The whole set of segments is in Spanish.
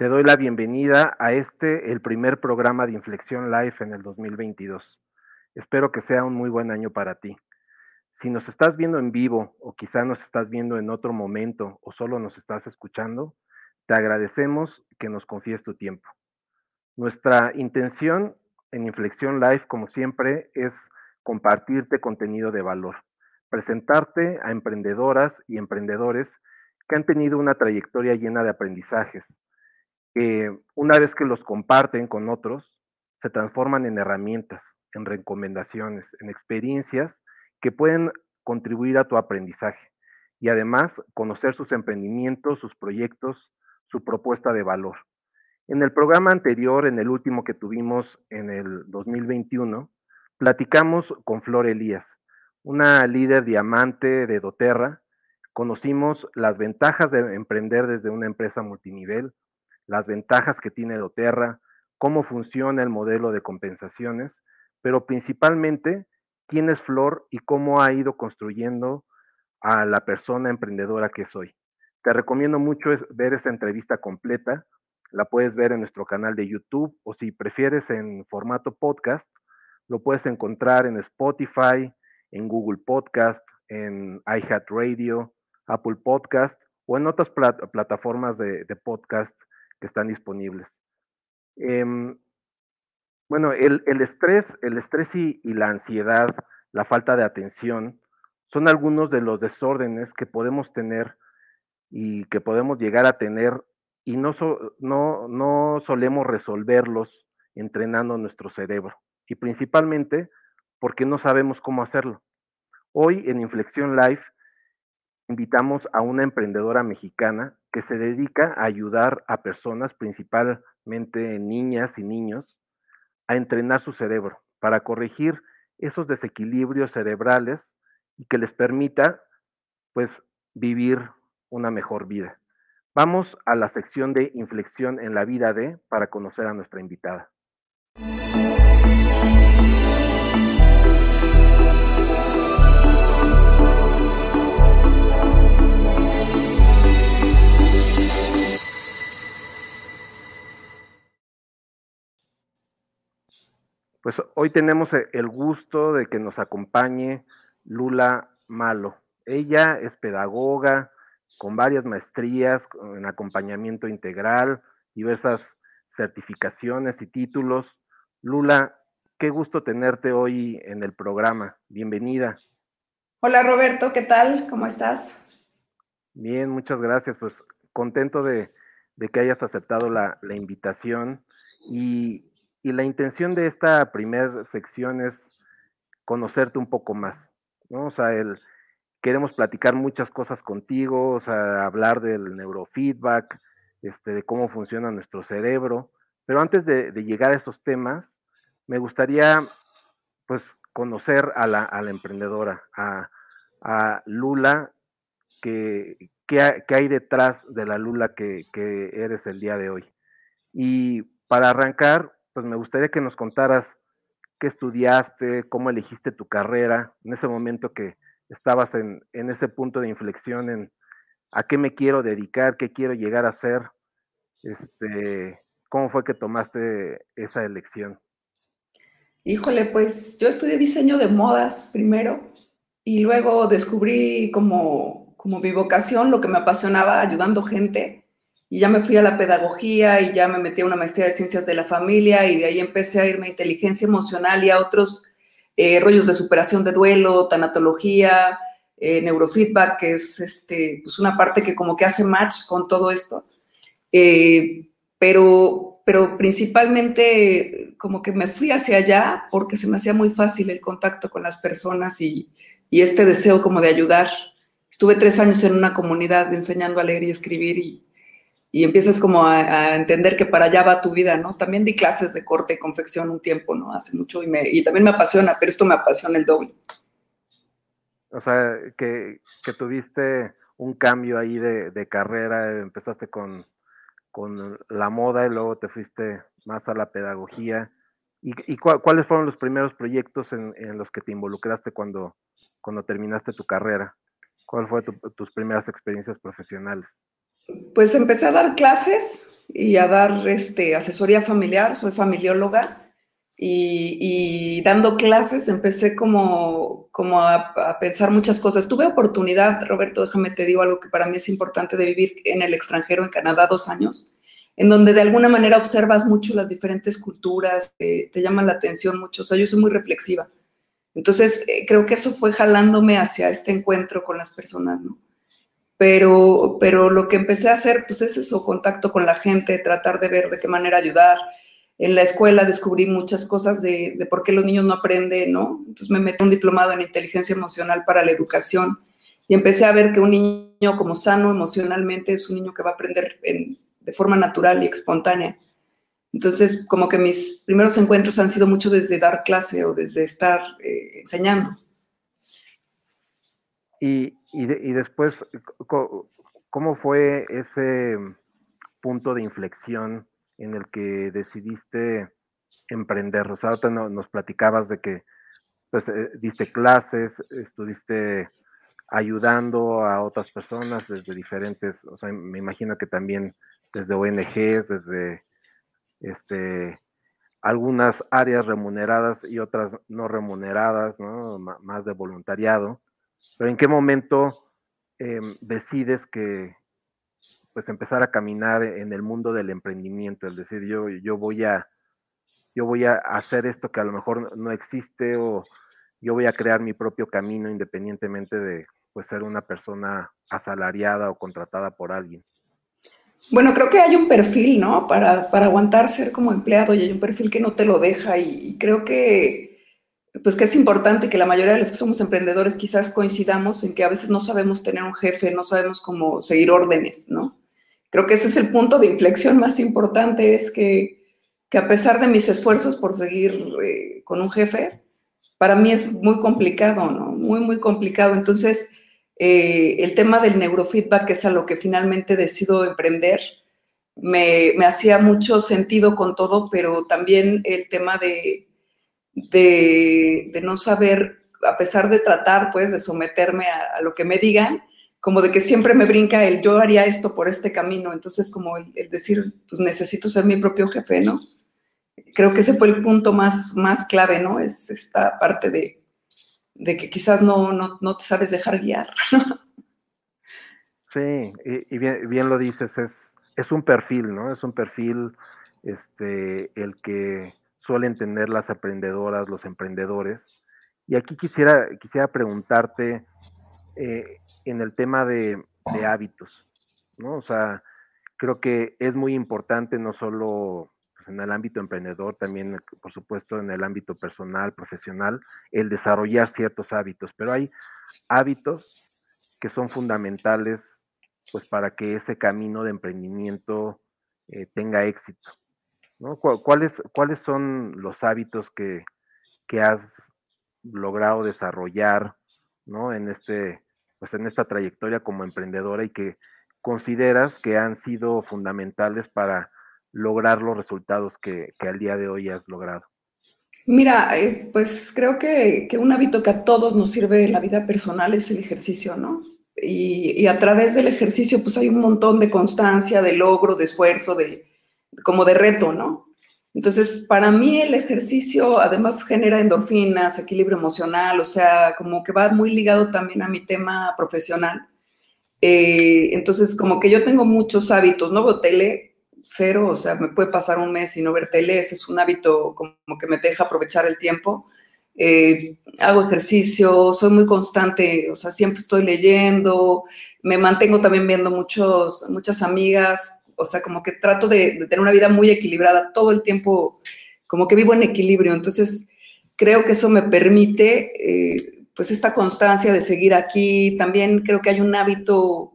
Te doy la bienvenida a este, el primer programa de Inflexión Live en el 2022. Espero que sea un muy buen año para ti. Si nos estás viendo en vivo o quizá nos estás viendo en otro momento o solo nos estás escuchando, te agradecemos que nos confíes tu tiempo. Nuestra intención en Inflexión Live, como siempre, es compartirte contenido de valor, presentarte a emprendedoras y emprendedores que han tenido una trayectoria llena de aprendizajes, que una vez que los comparten con otros, se transforman en herramientas, en recomendaciones, en experiencias que pueden contribuir a tu aprendizaje y además conocer sus emprendimientos, sus proyectos, su propuesta de valor. En el programa anterior, en el último que tuvimos en el 2021, platicamos con Flor Elías, una líder diamante de doTERRA Conocimos las ventajas de emprender desde una empresa multinivel, las ventajas que tiene doTERRA, cómo funciona el modelo de compensaciones, pero principalmente quién es Flor y cómo ha ido construyendo a la persona emprendedora que soy. Te recomiendo mucho ver esa entrevista completa. La puedes ver en nuestro canal de YouTube o si prefieres en formato podcast, lo puedes encontrar en Spotify, en Google Podcast, en iHeartRadio, Apple Podcast o en otras plataformas de, podcast que están disponibles. Em, bueno, el, estrés, el estrés y, la ansiedad, la falta de atención, son algunos de los desórdenes que podemos tener y que podemos llegar a tener y no, no, no solemos resolverlos entrenando nuestro cerebro y principalmente porque no sabemos cómo hacerlo. Hoy en Inflexión Live invitamos a una emprendedora mexicana que se dedica a ayudar a personas, principalmente niñas y niños, a entrenar su cerebro para corregir esos desequilibrios cerebrales y que les permita pues vivir una mejor vida. Vamos a la sección de inflexión en la vida de para conocer a nuestra invitada. Pues hoy tenemos e, el gusto de que nos acompañe Lula Malo. Ella es pedagoga con varias maestrías en acompañamiento integral, diversas certificaciones y títulos. Lula, qué gusto tenerte hoy en el programa. Bienvenida. Hola Roberto, ¿qué tal? ¿Cómo estás? Bien, muchas gracias. Pues contento de, que hayas aceptado la, la invitación y y la intención de esta primera sección es conocerte un poco más. O sea, el, queremos platicar muchas cosas contigo, o sea, hablar del neurofeedback, este, de cómo funciona nuestro cerebro, pero antes de, llegar a esos temas, me gustaría, pues, conocer a la, emprendedora, a, Lula, que, hay detrás de la Lula que eres el día de hoy. Y para arrancar, pues me gustaría que nos contaras qué estudiaste, cómo elegiste tu carrera, en ese momento que estabas en, ese punto de inflexión en a qué me quiero dedicar, qué quiero llegar a ser, este, cómo fue que tomaste esa elección. Híjole, pues yo estudié diseño de modas primero y luego descubrí como, como mi vocación, lo que me apasionaba ayudando gente y ya me fui a la pedagogía y ya me metí a una maestría de ciencias de la familia y de ahí empecé a irme a inteligencia emocional y a otros eh, rollos de superación de duelo, tanatología, eh, neurofeedback, que es este, pues una parte que como que hace match con todo esto. Eh, pero, pero principalmente como que me fui hacia allá porque se me hacía muy fácil el contacto con las personas y, y este deseo como de ayudar. Estuve tres años en una comunidad enseñando a leer y escribir y, y empiezas como a, entender que para allá va tu vida, ¿no? También di clases de corte y confección un tiempo, ¿no? Hace mucho y, me, y también me apasiona, pero esto me apasiona el doble. O sea, que, tuviste un cambio ahí de, carrera, empezaste con, con, la moda y luego te fuiste más a la pedagogía. ¿Y, cuáles fueron los primeros proyectos en, en, los que te involucraste cuando, cuando terminaste tu carrera? ¿Cuáles fueron tus primeras experiencias profesionales? Pues empecé a dar clases y a dar este, asesoría familiar, soy familióloga, y, dando clases empecé como, como a, pensar muchas cosas. Tuve oportunidad, Roberto, déjame te digo algo que para mí es importante de vivir en el extranjero, en Canadá, dos años, en donde de alguna manera observas mucho las diferentes culturas, te, llaman la atención mucho, o sea, yo soy muy reflexiva. Entonces, eh, creo que eso fue jalándome hacia este encuentro con las personas, ¿no? Pero, pero lo que empecé a hacer, pues es eso, contacto con la gente, tratar de ver de qué manera ayudar. En la escuela descubrí muchas cosas de, de por qué los niños no aprenden, ¿no? Entonces me metí un diplomado en inteligencia emocional para la educación y empecé a ver que un niño como sano emocionalmente es un niño que va a aprender de forma natural y espontánea. Entonces, como que mis primeros encuentros han sido mucho desde dar clase o desde estar eh, enseñando. Y, y, después, ¿cómo fue ese punto de inflexión en el que decidiste emprender? O sea, ahorita nos platicabas de que pues, eh, diste clases, estuviste ayudando a otras personas desde diferentes, o sea, me imagino que también desde ONGs, desde este, algunas áreas remuneradas y otras no remuneradas, ¿no? más de voluntariado. Pero ¿en qué momento em, decides que pues empezar a caminar en el mundo del emprendimiento? Es decir, yo, yo voy a yo voy a hacer esto que a lo mejor no existe o yo voy a crear mi propio camino independientemente de pues ser una persona asalariada o contratada por alguien. Bueno, creo que hay un perfil, ¿no? Para, para, aguantar ser como empleado y hay un perfil que no te lo deja y, creo que, pues que es importante que la mayoría de los que somos emprendedores quizás coincidamos en que a veces no sabemos tener un jefe, no sabemos cómo seguir órdenes, ¿no? Creo que ese es el punto de inflexión más importante, es que, que a pesar de mis esfuerzos por seguir eh, con un jefe, para mí es muy complicado, ¿no? Muy, muy complicado. Entonces, eh, el tema del neurofeedback, que es a lo que finalmente decido emprender, me, hacía mucho sentido con todo, pero también el tema de, de, no saber, a pesar de tratar, pues, de someterme a, lo que me digan, como de que siempre me brinca el yo haría esto por este camino. Entonces, como el, decir, pues necesito ser mi propio jefe, ¿no? Creo que ese fue el punto más, más clave, ¿no? Es esta parte de, de que quizás no, no, te sabes dejar guiar. Sí, y, bien, lo dices, es, es un perfil, ¿no? Es un perfil este, el que suelen tener las emprendedoras, los emprendedores. Y aquí quisiera, quisiera preguntarte eh, en el tema de, hábitos, ¿no? O sea, creo que es muy importante no solo en el ámbito emprendedor, también, por supuesto, en el ámbito personal, profesional, el desarrollar ciertos hábitos, pero hay hábitos que son fundamentales pues para que ese camino de emprendimiento eh, tenga éxito. ¿Cuáles, ¿Cuáles son los hábitos que, que has logrado desarrollar ¿no? en, este, pues en esta trayectoria como emprendedora y que consideras que han sido fundamentales para lograr los resultados que, al día de hoy has logrado? Mira, eh, pues creo que, un hábito que a todos nos sirve en la vida personal es el ejercicio, ¿no? Y, a través del ejercicio, pues hay un montón de constancia, de logro, de esfuerzo, de como de reto, ¿no? Entonces, para mí el ejercicio además genera endorfinas, equilibrio emocional, o sea, como que va muy ligado también a mi tema profesional. Eh, entonces, como que yo tengo muchos hábitos, ¿no? Veo tele, cero, o sea, me puede pasar un mes sin no ver tele, ese es un hábito como que me deja aprovechar el tiempo. Eh, hago ejercicio, soy muy constante, o sea, siempre estoy leyendo, me mantengo también viendo muchos, muchas amigas, o sea, como que trato de, tener una vida muy equilibrada, todo el tiempo, como que vivo en equilibrio, entonces creo que eso me permite, eh, pues, esta constancia de seguir aquí, también creo que hay un hábito,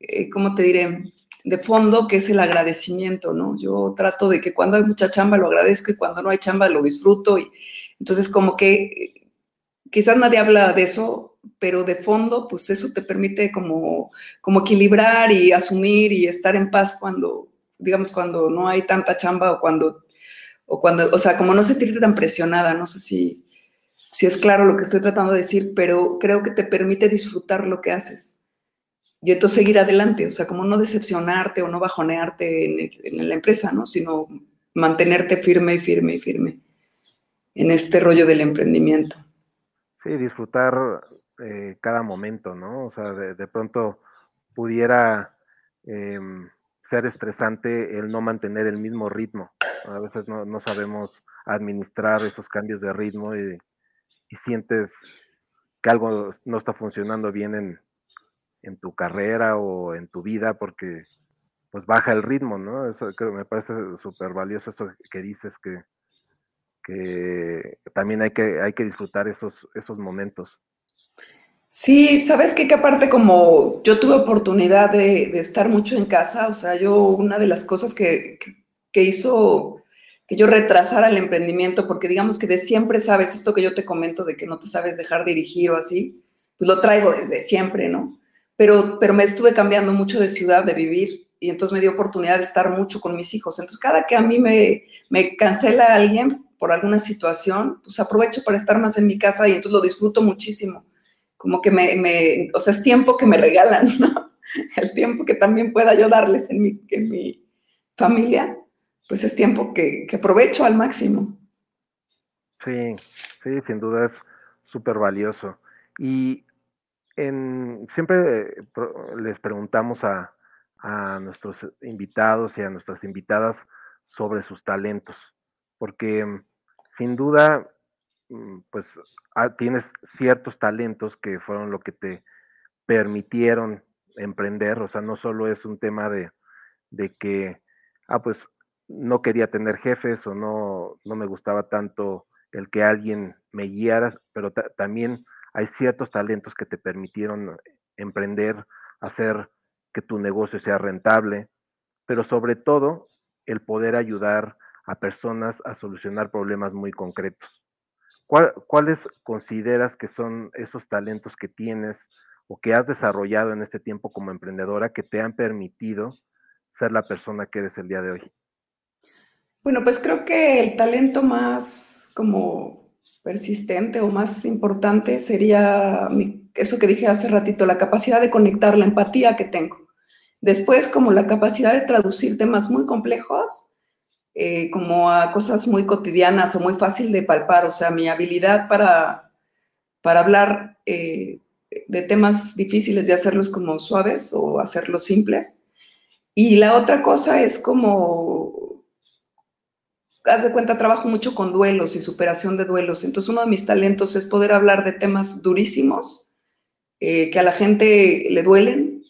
eh, ¿cómo te diré? de fondo, que es el agradecimiento, ¿no? Yo trato de que cuando hay mucha chamba lo agradezco y cuando no hay chamba lo disfruto. Y entonces como que quizás nadie habla de eso, pero de fondo, pues eso te permite como, como equilibrar y asumir y estar en paz cuando, digamos, cuando no hay tanta chamba o cuando, o cuando, o sea, como no sentirte tan presionada, no sé si, si es claro lo que estoy tratando de decir, pero creo que te permite disfrutar lo que haces. y entonces seguir adelante, o sea, como no decepcionarte o no bajonearte en, la empresa, ¿no? Sino mantenerte firme y firme y firme en este rollo del emprendimiento. Sí, disfrutar eh, cada momento, ¿no? O sea, de, pronto pudiera em, ser estresante el no mantener el mismo ritmo. A veces no, no sabemos administrar esos cambios de ritmo y, y sientes que algo no está funcionando bien en, en tu carrera o en tu vida porque pues baja el ritmo, ¿no? Eso creo, me parece súper valioso eso que dices que, que también hay que, hay que disfrutar esos, esos momentos. Sí, sabes que aparte como yo tuve oportunidad de, de, estar mucho en casa, o sea, yo una de las cosas que, que, hizo que yo retrasara el emprendimiento, porque digamos que de siempre sabes esto que yo te comento de que no te sabes dejar dirigir o así, pues lo traigo desde siempre, ¿no? pero, pero me estuve cambiando mucho de ciudad, de vivir, y entonces me dio oportunidad de estar mucho con mis hijos. Entonces, cada que a mí me, me cancela alguien por alguna situación, pues aprovecho para estar más en mi casa y entonces lo disfruto muchísimo. Como que me, me o sea, es tiempo que me regalan, ¿no? El tiempo que también pueda yo darles en mi, en mi familia, pues es tiempo que, que aprovecho al máximo. Sí, sí, sin duda es súper valioso. Y siempre les preguntamos a, nuestros invitados y a nuestras invitadas sobre sus talentos, porque mm, sin duda, pues ah, tienes ciertos talentos que fueron lo que te permitieron emprender, o sea, no solo es un tema de, que, ah, pues no quería tener jefes o no, no me gustaba tanto el que alguien me guiara, pero también hay ciertos talentos que te permitieron emprender, hacer que tu negocio sea rentable, pero sobre todo el poder ayudar a personas a solucionar problemas muy concretos. ¿Cuáles consideras que son esos talentos que tienes o que has desarrollado en este tiempo como emprendedora que te han permitido ser la persona que eres el día de hoy? Bueno, pues creo que el talento más como persistente o más importante sería eso que dije hace ratito, la capacidad de conectar, la empatía que tengo. Después, como la capacidad de traducir temas muy complejos, eh, como a cosas muy cotidianas o muy fácil de palpar, o sea, mi habilidad para, para hablar eh, de temas difíciles y hacerlos como suaves o hacerlos simples. Y la otra cosa es como haz de cuenta, trabajo mucho con duelos y superación de duelos. Entonces, uno de mis talentos es poder hablar de temas durísimos eh, que a la gente le duelen,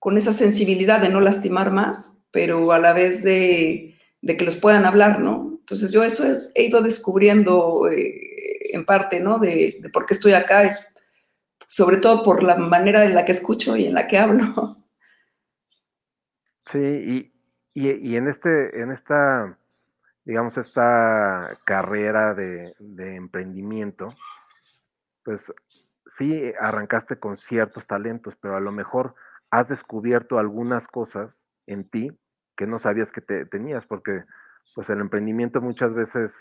con esa sensibilidad de no lastimar más, pero a la vez de, que los puedan hablar, ¿no? Entonces, yo eso es, he ido descubriendo eh, en parte, ¿no? De, por qué estoy acá, es sobre todo por la manera en la que escucho y en la que hablo. Sí, y, y en, este, en esta digamos, esta carrera de, emprendimiento, pues sí arrancaste con ciertos talentos, pero a lo mejor has descubierto algunas cosas en ti que no sabías que te, tenías, porque pues el emprendimiento muchas veces,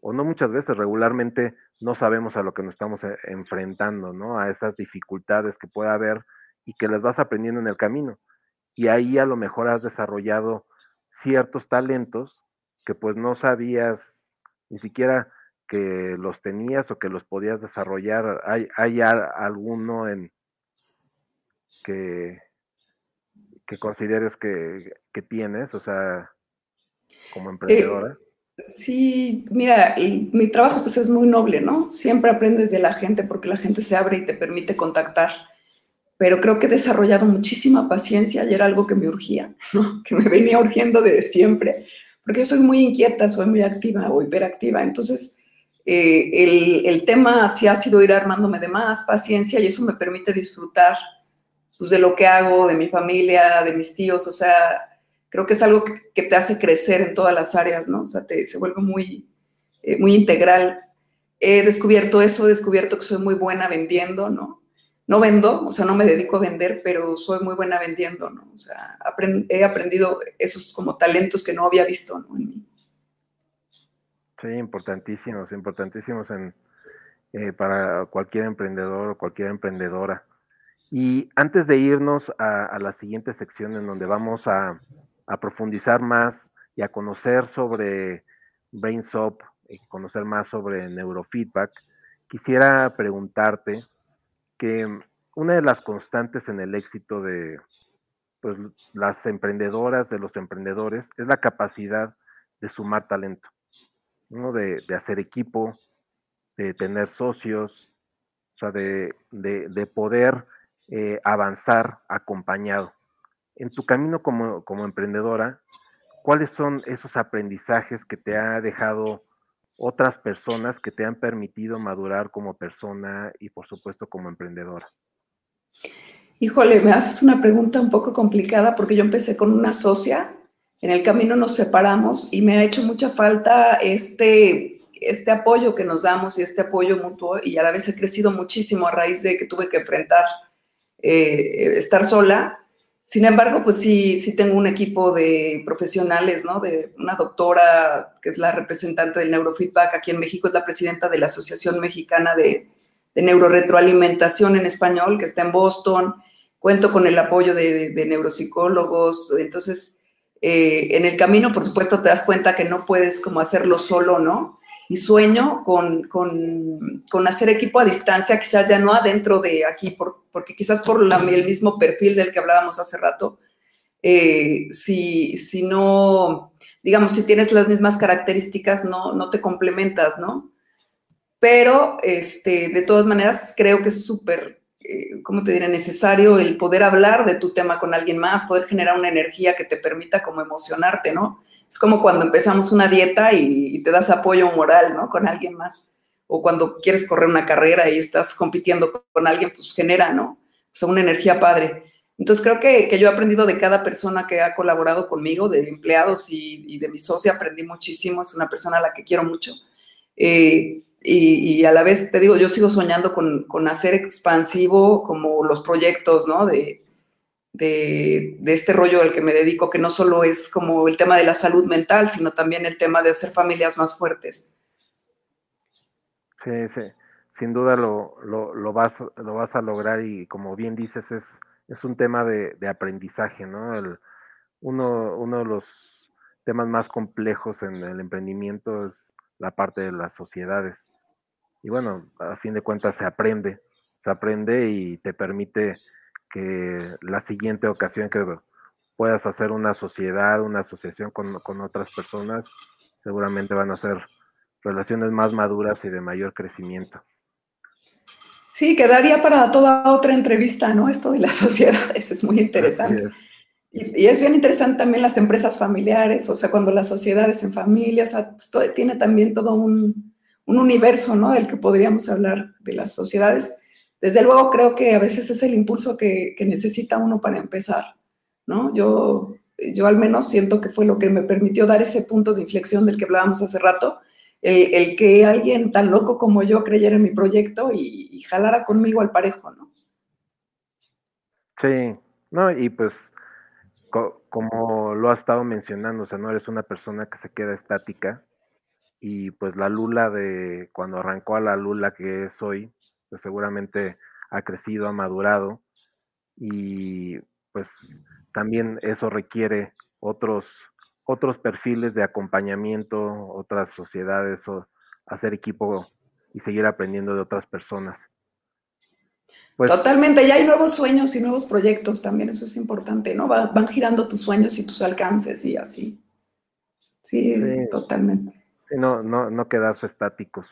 o no muchas veces, regularmente no sabemos a lo que nos estamos eh, enfrentando, ¿no? A esas dificultades que puede haber y que las vas aprendiendo en el camino. Y ahí a lo mejor has desarrollado ciertos talentos que pues no sabías ni siquiera que los tenías o que los podías desarrollar. ¿Hay, hay alguno en que, que consideres que, tienes, o sea, como emprendedora? Eh, sí, mira, mi trabajo pues es muy noble, ¿no? Siempre aprendes de la gente porque la gente se abre y te permite contactar. Pero creo que he desarrollado muchísima paciencia y era algo que me urgía, ¿no? Que me venía urgiendo desde siempre porque yo soy muy inquieta, soy muy activa o hiperactiva, entonces eh, el, el, tema sí ha sido ir armándome de más paciencia y eso me permite disfrutar pues, de lo que hago, de mi familia, de mis tíos, o sea, creo que es algo que, te hace crecer en todas las áreas, ¿no? O sea, te, se vuelve muy, eh, muy integral. He descubierto eso, he descubierto que soy muy buena vendiendo, ¿no? no vendo, o sea, no me dedico a vender, pero soy muy buena vendiendo, ¿no? O sea, he aprendido esos como talentos que no había visto, ¿no? Sí, importantísimos, importantísimos eh, para cualquier emprendedor o cualquier emprendedora. Y antes de irnos a, la siguiente sección en donde vamos a, profundizar más y a conocer sobre BrainSop y conocer más sobre neurofeedback, quisiera preguntarte que una de las constantes en el éxito de pues, las emprendedoras, de los emprendedores, es la capacidad de sumar talento, ¿no? de, hacer equipo, de tener socios, o sea, de, poder eh, avanzar acompañado. En tu camino como, como emprendedora, ¿cuáles son esos aprendizajes que te ha dejado otras personas que te han permitido madurar como persona y por supuesto como emprendedora? Híjole, me haces una pregunta un poco complicada porque yo empecé con una socia, en el camino nos separamos y me ha hecho mucha falta este, este apoyo que nos damos y este apoyo mutuo y a la vez he crecido muchísimo a raíz de que tuve que enfrentar eh, estar sola. Sin embargo, pues sí, sí tengo un equipo de profesionales, ¿no? De una doctora que es la representante del neurofeedback aquí en México, es la presidenta de la Asociación Mexicana de, de Neuroretroalimentación en español, que está en Boston cuento con el apoyo de, neuropsicólogos, entonces eh, en el camino, por supuesto, te das cuenta que no puedes como hacerlo solo, ¿no? Y sueño con, con, hacer equipo a distancia, quizás ya no adentro de aquí, porque quizás por el mismo perfil del que hablábamos hace rato, eh, si, si no, digamos, si tienes las mismas características, no, no te complementas, ¿no? Pero, este, de todas maneras, creo que es súper eh, ¿cómo te diré? Necesario el poder hablar de tu tema con alguien más, poder generar una energía que te permita como emocionarte, ¿no? Es como cuando empezamos una dieta y, te das apoyo moral, ¿no? Con alguien más. O cuando quieres correr una carrera y estás compitiendo con alguien, pues genera, ¿no? O una energía padre. Entonces creo que, yo he aprendido de cada persona que ha colaborado conmigo, de empleados y, de mi socia, aprendí muchísimo, es una persona a la que quiero mucho. Eh, y, a la vez, te digo, yo sigo soñando con, hacer expansivo como los proyectos, ¿no? De, de, este rollo al que me dedico, que no solo es como el tema de la salud mental, sino también el tema de hacer familias más fuertes. Sí, sí, sin duda lo, lo, vas, lo vas a lograr y como bien dices, es, es un tema de, aprendizaje, ¿no? El, uno, uno de los temas más complejos en el emprendimiento es la parte de las sociedades y bueno, a fin de cuentas se aprende, se aprende y te permite que la siguiente ocasión que puedas hacer una sociedad, una asociación con, otras personas, seguramente van a ser relaciones más maduras y de mayor crecimiento. Sí, quedaría para toda otra entrevista, ¿no? Esto de las sociedades es muy interesante. Y, es bien interesante también las empresas familiares, o sea, cuando las sociedades en familia, o sea, pues, tiene también todo un, un universo, ¿no? Del que podríamos hablar de las sociedades. Desde luego creo que a veces es el impulso que, necesita uno para empezar, ¿no? Yo, yo al menos siento que fue lo que me permitió dar ese punto de inflexión del que hablábamos hace rato, el, que alguien tan loco como yo creyera en mi proyecto y, jalara conmigo al parejo, ¿no? Sí, no, y pues como lo has estado mencionando, o sea, no eres una persona que se queda estática, y pues la Lula de cuando arrancó a la Lula que es hoy, pues seguramente ha crecido, ha madurado y pues también eso requiere otros otros perfiles de acompañamiento, otras sociedades o hacer equipo y seguir aprendiendo de otras personas. Pues Totalmente, ya hay nuevos sueños y nuevos proyectos también, eso es importante, ¿no? van girando tus sueños y tus alcances y así. sí. totalmente no, no, no quedarse estáticos.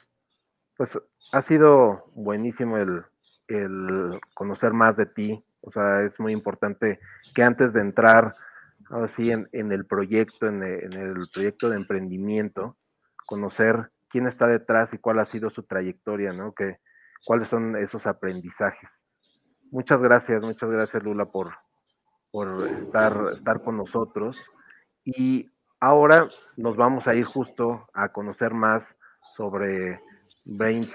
Pues ha sido buenísimo el, conocer más de ti. O sea, es muy importante que antes de entrar así en, en el proyecto, en el, proyecto de emprendimiento, conocer quién está detrás y cuál ha sido su trayectoria, ¿no? Que, cuáles son esos aprendizajes. Muchas gracias, muchas gracias Lula por, por estar, estar con nosotros. Y Ahora nos vamos a ir justo a conocer más sobre Brain,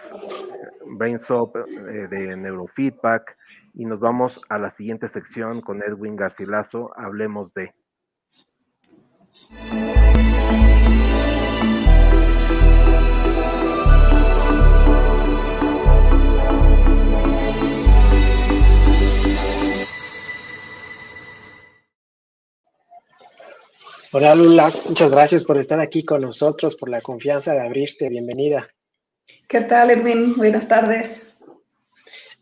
eh, de Neurofeedback y nos vamos a la siguiente sección con Edwin Garcilaso, hablemos de... Hola Lula, muchas gracias por estar aquí con nosotros, por la confianza de abrirte. Bienvenida. ¿Qué tal, Edwin? Buenas tardes.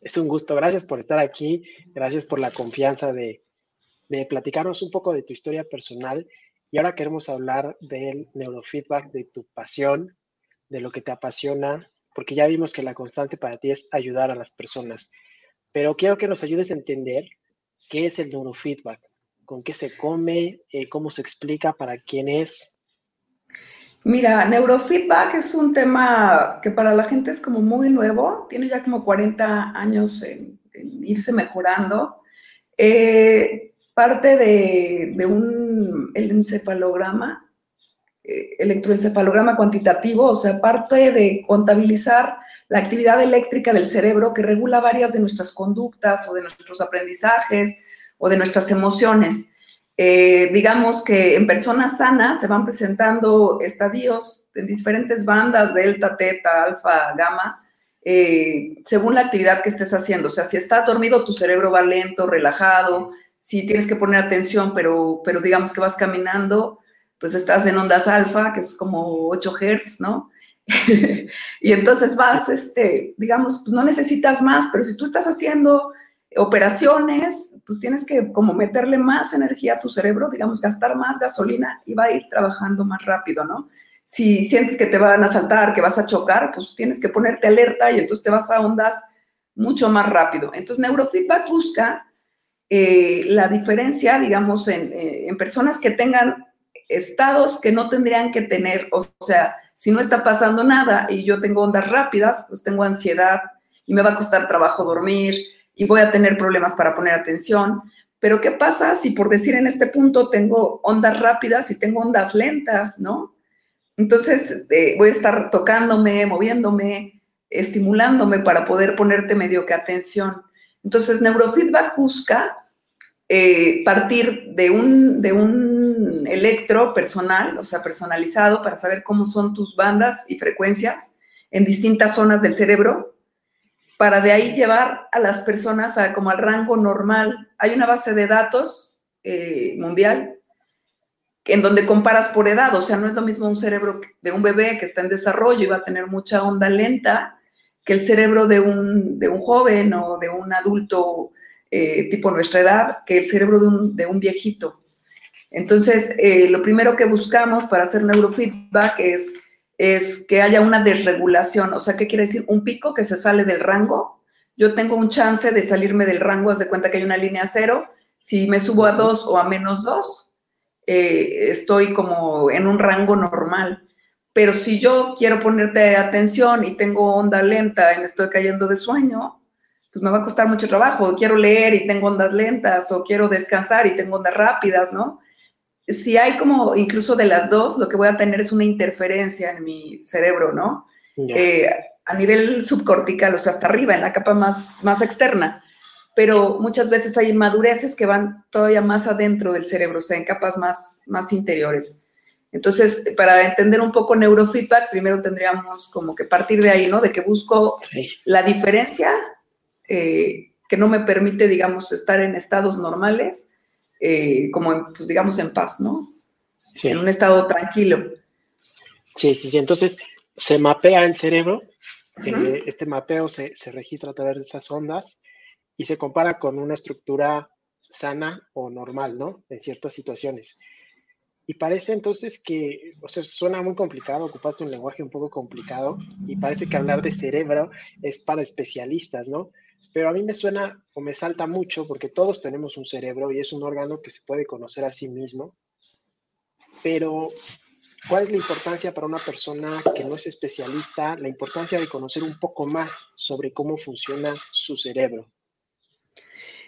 Es un gusto, gracias por estar aquí, gracias por la confianza de, de platicarnos un poco de tu historia personal. Y ahora queremos hablar del neurofeedback, de tu pasión, de lo que te apasiona, porque ya vimos que la constante para ti es ayudar a las personas. Pero quiero que nos ayudes a entender qué es el neurofeedback, con qué se come, eh, cómo se explica, para quién es. Mira, neurofeedback es un tema que para la gente es como muy nuevo, tiene ya como 40 años en, irse mejorando. Eh, parte de, un encefalograma, eh, electroencefalograma cuantitativo, o sea, parte de contabilizar la actividad eléctrica del cerebro que regula varias de nuestras conductas o de nuestros aprendizajes, o de nuestras emociones. Eh, digamos que en personas sanas se van presentando estadios en diferentes bandas, delta, teta, alfa, gamma, eh, según la actividad que estés haciendo. O sea, si estás dormido, tu cerebro va lento, relajado. Si tienes que poner atención, pero, pero digamos que vas caminando, pues estás en ondas alfa, que es como 8 Hz, ¿no? y entonces vas, este, digamos, pues no necesitas más, pero si tú estás haciendo operaciones, pues tienes que como meterle más energía a tu cerebro, digamos, gastar más gasolina y va a ir trabajando más rápido, ¿no? Si sientes que te van a saltar, que vas a chocar, pues tienes que ponerte alerta y entonces te vas a ondas mucho más rápido. Entonces, neurofeedback busca eh, la diferencia, digamos, eh, en personas que tengan estados que no tendrían que tener, o sea, si no está pasando nada y yo tengo ondas rápidas, pues tengo ansiedad y me va a costar trabajo dormir, y voy a tener problemas para poner atención. Pero ¿qué pasa si por decir en este punto tengo ondas rápidas y tengo ondas lentas, ¿no? Entonces eh, voy a estar tocándome, moviéndome, estimulándome para poder ponerte medio que atención. Entonces neurofeedback busca eh, partir de un, de un electro personal, o sea, personalizado para saber cómo son tus bandas y frecuencias en distintas zonas del cerebro para de ahí llevar a las personas a, como al rango normal. Hay una base de datos eh, mundial en donde comparas por edad, o sea, no es lo mismo un cerebro de un bebé que está en desarrollo y va a tener mucha onda lenta que el cerebro de un, de un joven o de un adulto eh, tipo nuestra edad, que el cerebro de un, de un viejito. Entonces, eh, lo primero que buscamos para hacer neurofeedback es es que haya una desregulación. O sea, ¿qué quiere decir? Un pico que se sale del rango. Yo tengo un chance de salirme del rango, haz de cuenta que hay una línea cero. Si me subo a dos o a menos dos, eh, estoy como en un rango normal. Pero si yo quiero ponerte atención y tengo onda lenta y me estoy cayendo de sueño, pues me va a costar mucho trabajo. Quiero leer y tengo ondas lentas o quiero descansar y tengo ondas rápidas, ¿no? Si hay como incluso de las dos, lo que voy a tener es una interferencia en mi cerebro, ¿no? Eh, a nivel subcortical, o sea, hasta arriba, en la capa más, más externa. Pero muchas veces hay inmadureces que van todavía más adentro del cerebro, o sea, en capas más, más interiores. Entonces, para entender un poco neurofeedback, primero tendríamos como que partir de ahí, ¿no? De que busco la diferencia eh, que no me permite, digamos, estar en estados normales eh, como, pues digamos, en paz, ¿no? Sí. En un estado tranquilo. Sí, sí, sí. Entonces, se mapea el cerebro, eh, este mapeo se, se, registra a través de esas ondas y se compara con una estructura sana o normal, ¿no? En ciertas situaciones. Y parece entonces que, o sea, suena muy complicado, ocupaste un lenguaje un poco complicado y parece que hablar de cerebro es para especialistas, ¿no? Pero a mí me suena o me salta mucho porque todos tenemos un cerebro y es un órgano que se puede conocer a sí mismo, pero ¿cuál es la importancia para una persona que no es especialista, la importancia de conocer un poco más sobre cómo funciona su cerebro?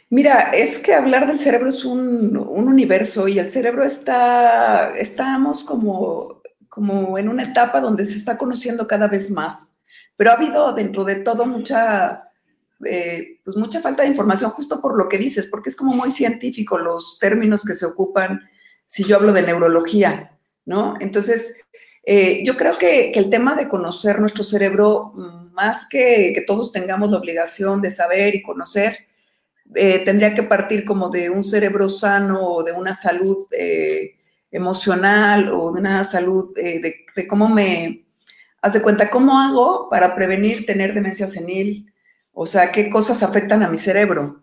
Mira, es que hablar del cerebro es un, un universo y el cerebro está, estamos como, como en una etapa donde se está conociendo cada vez más, pero ha habido dentro de todo mucha eh, pues mucha falta de información justo por lo que dices, porque es como muy científico los términos que se ocupan si yo hablo de neurología, ¿no? Entonces, eh, yo creo que, el tema de conocer nuestro cerebro, mm, más que que todos tengamos la obligación de saber y conocer, eh, tendría que partir como de un cerebro sano o de una salud emocional o de una salud, de, cómo me, hace cuenta, cómo hago para prevenir tener demencia senil, o sea, qué cosas afectan a mi cerebro.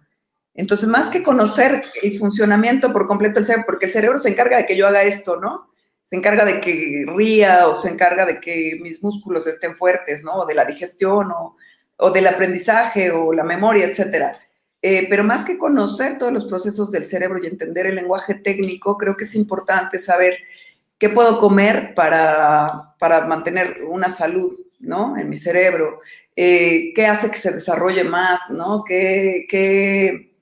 Entonces, más que conocer el funcionamiento por completo del cerebro, porque el cerebro se encarga de que yo haga esto, ¿no? Se encarga de que ría o se encarga de que mis músculos estén fuertes, ¿no? O de la digestión o, o del aprendizaje o la memoria, etcétera. Eh, pero más que conocer todos los procesos del cerebro y entender el lenguaje técnico, creo que es importante saber qué puedo comer para, para mantener una salud, ¿no? En mi cerebro, eh, qué hace que se desarrolle más, ¿no? ¿Qué, qué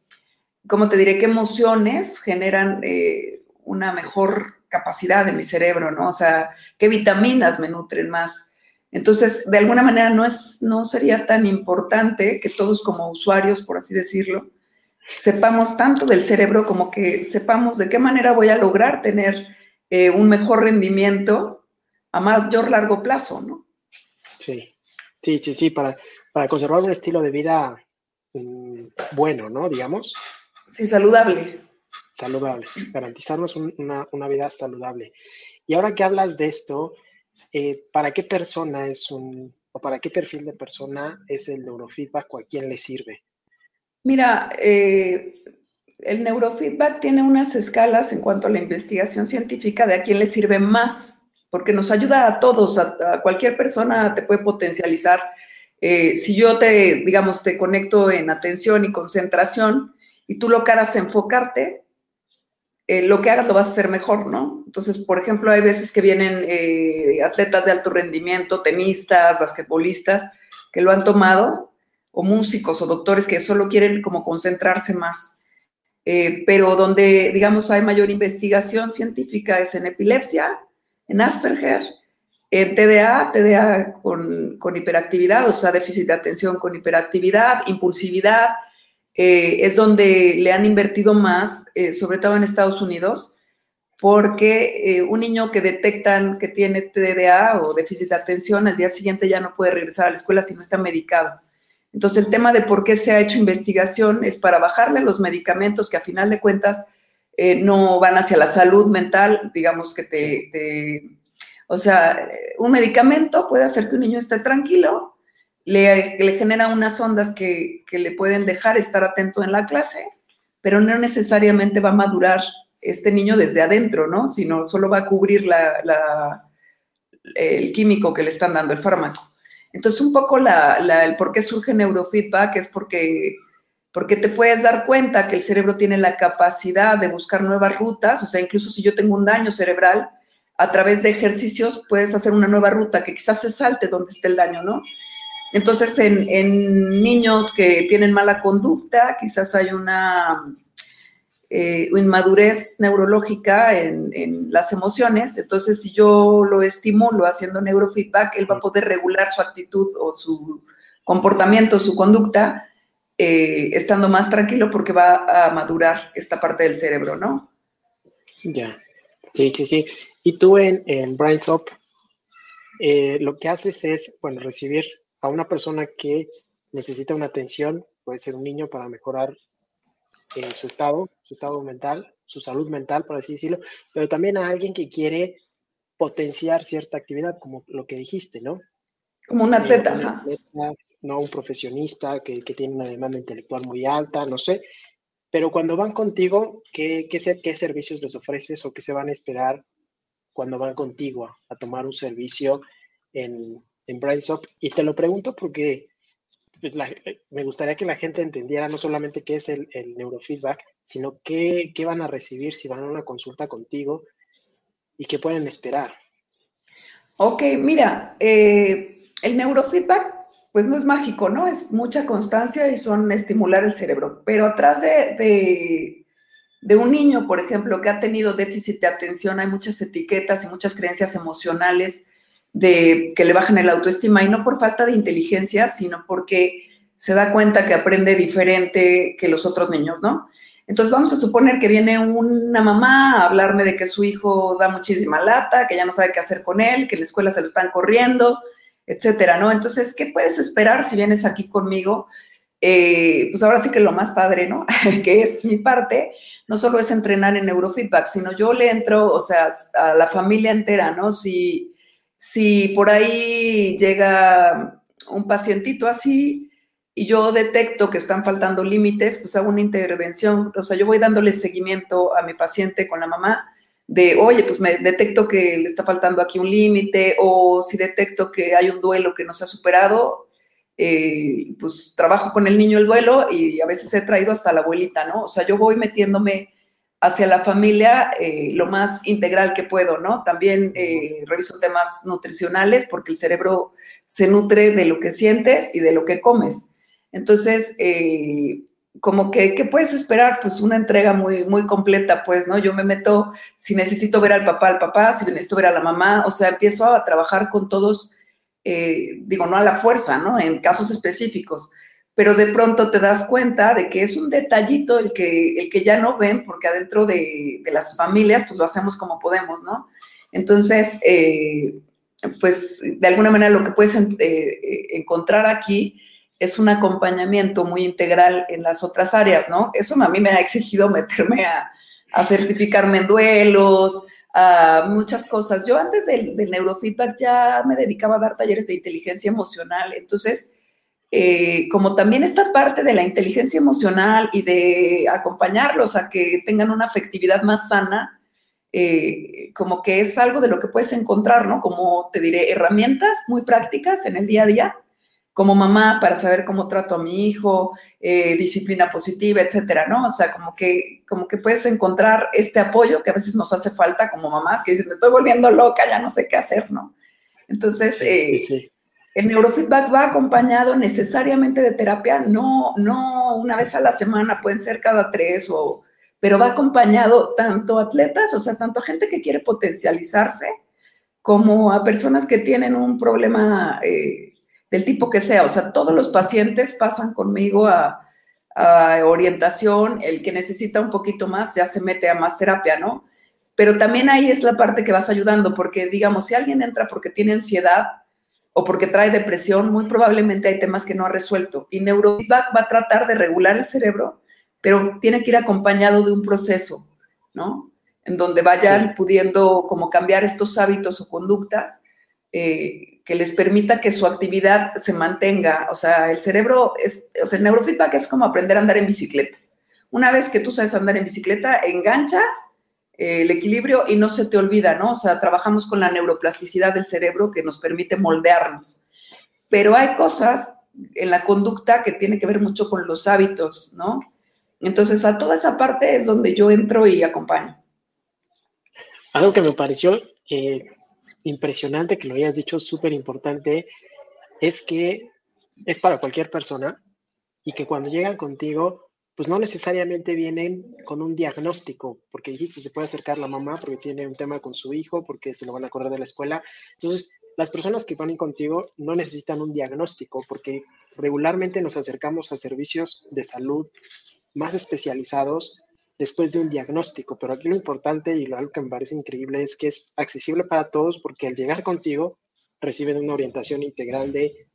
¿cómo te diré? ¿Qué emociones generan eh, una mejor capacidad de mi cerebro, ¿no? O sea, ¿qué vitaminas me nutren más? Entonces, de alguna manera no, es, no sería tan importante que todos como usuarios, por así decirlo, sepamos tanto del cerebro como que sepamos de qué manera voy a lograr tener eh, un mejor rendimiento a mayor largo plazo, ¿no? Sí, sí, sí, sí, para, para conservar un estilo de vida mm, bueno, ¿no? Digamos. Sí, saludable. Saludable, garantizarnos una, una vida saludable. Y ahora que hablas de esto, eh, ¿para qué persona es un, o para qué perfil de persona es el neurofeedback o a quién le sirve? Mira, eh, el neurofeedback tiene unas escalas en cuanto a la investigación científica de a quién le sirve más, porque nos ayuda a todos, a, cualquier persona te puede potencializar. Eh, si yo te, digamos, te conecto en atención y concentración y tú lo quieras enfocarte, eh, lo que hagas lo vas a hacer mejor, ¿no? Entonces, por ejemplo, hay veces que vienen eh, atletas de alto rendimiento, tenistas, basquetbolistas, que lo han tomado, o músicos o doctores que solo quieren como concentrarse más. Eh, pero donde, digamos, hay mayor investigación científica es en epilepsia, en Asperger, en TDA, TDA con, con hiperactividad, o sea, déficit de atención con hiperactividad, impulsividad, eh, es donde le han invertido más, eh, sobre todo en Estados Unidos, porque eh, un niño que detectan que tiene TDA o déficit de atención, al día siguiente ya no puede regresar a la escuela si no está medicado. Entonces, el tema de por qué se ha hecho investigación es para bajarle los medicamentos que a final de cuentas no van hacia la salud mental, digamos que te, te, o sea, un medicamento puede hacer que un niño esté tranquilo, le, genera unas ondas que, le pueden dejar estar atento en la clase, pero no necesariamente va a madurar este niño desde adentro, ¿no? Sino solo va a cubrir el químico que le están dando, el fármaco. Entonces, un poco el por qué surge neurofeedback es porque, porque te puedes dar cuenta que el cerebro tiene la capacidad de buscar nuevas rutas, o sea, incluso si yo tengo un daño cerebral, a través de ejercicios puedes hacer una nueva ruta que quizás se salte donde esté el daño, ¿no? Entonces, en, niños que tienen mala conducta, quizás hay una eh, inmadurez neurológica en, las emociones. Entonces, si yo lo estimulo haciendo neurofeedback, él va a poder regular su actitud o su comportamiento, su conducta, eh, estando más tranquilo porque va a madurar esta parte del cerebro, ¿no? Ya, sí, sí, sí. Y tú en, en BrainSop, eh, lo que haces es, bueno, recibir a una persona que necesita una atención, puede ser un niño para mejorar eh, su estado, su estado mental, su salud mental, por así decirlo, pero también a alguien que quiere potenciar cierta actividad, como lo que dijiste, ¿no? Como un atleta, eh, no un profesionista que, tiene una demanda intelectual muy alta, no sé. Pero cuando van contigo, ¿qué, qué, qué servicios les ofreces o qué se van a esperar cuando van contigo a tomar un servicio en, en BrainSoft. Y te lo pregunto porque pues, me gustaría que la gente entendiera no solamente qué es el, neurofeedback, sino qué, qué, van a recibir si van a una consulta contigo y qué pueden esperar. Ok, mira, eh, el neurofeedback pues no es mágico, ¿no? Es mucha constancia y son estimular el cerebro. Pero atrás de, de, de, un niño, por ejemplo, que ha tenido déficit de atención, hay muchas etiquetas y muchas creencias emocionales de que le bajan el autoestima y no por falta de inteligencia, sino porque se da cuenta que aprende diferente que los otros niños, ¿no? Entonces vamos a suponer que viene una mamá a hablarme de que su hijo da muchísima lata, que ya no sabe qué hacer con él, que en la escuela se lo están corriendo, etcétera, ¿no? Entonces, ¿qué puedes esperar si vienes aquí conmigo? eh, pues ahora sí que lo más padre, ¿no? que es mi parte, no solo es entrenar en neurofeedback, sino yo le entro, o sea, a la familia entera, ¿no? Si, si por ahí llega un pacientito así y yo detecto que están faltando límites, pues hago una intervención, o sea, yo voy dándole seguimiento a mi paciente con la mamá de, oye, pues me detecto que le está faltando aquí un límite o si detecto que hay un duelo que no se ha superado, eh, pues trabajo con el niño el duelo y a veces he traído hasta la abuelita, ¿no? O sea, yo voy metiéndome hacia la familia eh, lo más integral que puedo, ¿no? También eh, reviso temas nutricionales porque el cerebro se nutre de lo que sientes y de lo que comes. Entonces, como que, ¿qué puedes esperar? Pues una entrega muy, muy completa, pues, ¿no? Yo me meto, si necesito ver al papá, al papá, si necesito ver a la mamá, o sea, empiezo a trabajar con todos, eh, digo, no a la fuerza, ¿no? En casos específicos, pero de pronto te das cuenta de que es un detallito el que, el que ya no ven, porque adentro de, las familias, pues lo hacemos como podemos, ¿no? Entonces, eh, pues de alguna manera lo que puedes eh, encontrar aquí es un acompañamiento muy integral en las otras áreas, ¿no? Eso a mí me ha exigido meterme a, certificarme en duelos, a muchas cosas. Yo antes del, neurofeedback ya me dedicaba a dar talleres de inteligencia emocional, entonces, eh, como también esta parte de la inteligencia emocional y de acompañarlos a que tengan una afectividad más sana, eh, como que es algo de lo que puedes encontrar, ¿no? Como te diré, herramientas muy prácticas en el día a día como mamá para saber cómo trato a mi hijo, eh, disciplina positiva, etcétera, ¿no? O sea, como que, como que puedes encontrar este apoyo que a veces nos hace falta como mamás que dicen, me estoy volviendo loca, ya no sé qué hacer, ¿no? Entonces, eh, el neurofeedback va acompañado necesariamente de terapia, no, no una vez a la semana, pueden ser cada tres, o, pero va acompañado tanto a atletas, o sea, tanto a gente que quiere potencializarse, como a personas que tienen un problema eh, del tipo que sea. O sea, todos los pacientes pasan conmigo a, orientación, el que necesita un poquito más ya se mete a más terapia, ¿no? Pero también ahí es la parte que vas ayudando, porque digamos, si alguien entra porque tiene ansiedad o porque trae depresión, muy probablemente hay temas que no ha resuelto. Y neurofeedback va a tratar de regular el cerebro, pero tiene que ir acompañado de un proceso, ¿no? En donde vayan pudiendo como cambiar estos hábitos o conductas eh, que les permita que su actividad se mantenga. O sea, el cerebro, es, o sea, el neurofeedback es como aprender a andar en bicicleta. Una vez que tú sabes andar en bicicleta, engancha eh, el equilibrio y no se te olvida, ¿no? O sea, trabajamos con la neuroplasticidad del cerebro que nos permite moldearnos. Pero hay cosas en la conducta que tiene que ver mucho con los hábitos, ¿no? Entonces, a toda esa parte es donde yo entro y acompaño. Algo que me pareció eh, impresionante que lo hayas dicho, súper importante, es que es para cualquier persona y que cuando llegan contigo, pues no necesariamente vienen con un diagnóstico, porque dijiste se puede acercar la mamá porque tiene un tema con su hijo, porque se lo van a correr de la escuela. Entonces, las personas que van contigo no necesitan un diagnóstico, porque regularmente nos acercamos a servicios de salud más especializados después de un diagnóstico, pero aquí lo importante y lo algo que me parece increíble es que es accesible para todos porque al llegar contigo reciben una orientación integral de